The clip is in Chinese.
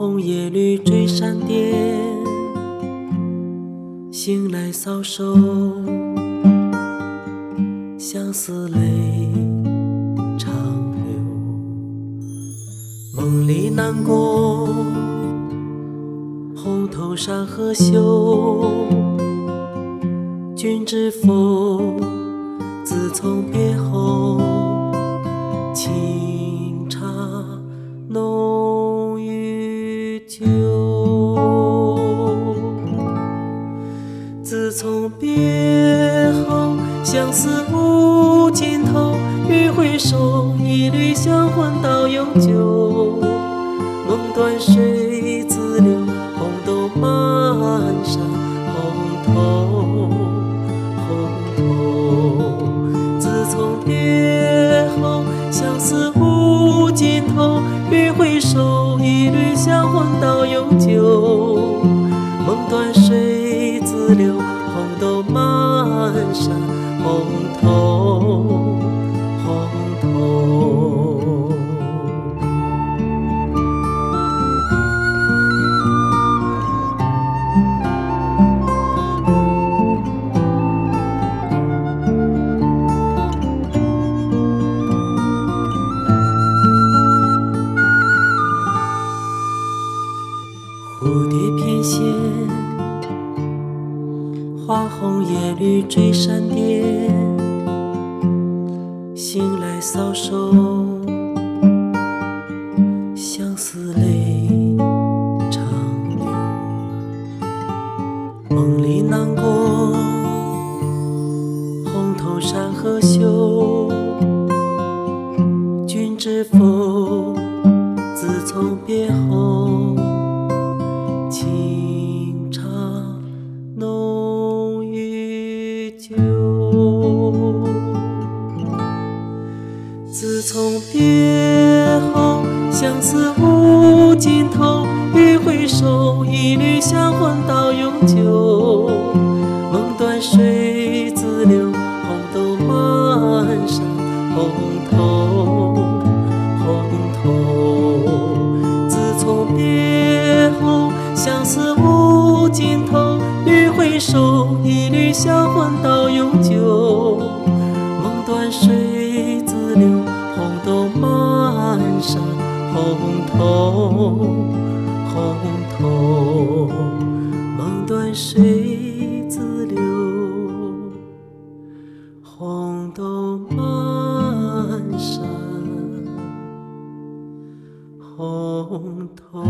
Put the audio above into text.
红叶绿追山巅，醒来搔首，相思泪长流，梦里南宫，红头山河秀，君知否？自从别后。从别后，相思无尽头。欲回首，一缕香魂到永久。梦断水自流，红豆满山红透，红透。自从别后。相思无尽头，欲回首，一缕香魂到永久。满山红透，花红叶绿追闪电，醒来搔首，相思泪长流。梦里南宫，红头山河秀，君知否？自从别后。从别后，相思无尽头。欲回首，一缕香魂到永久。梦断水自流，红豆满山红透，红透。自从别后。相思无尽头，欲回首，一缕香魂到永久。梦断水山红透，红透。梦断水自流，红豆满山红透。红透。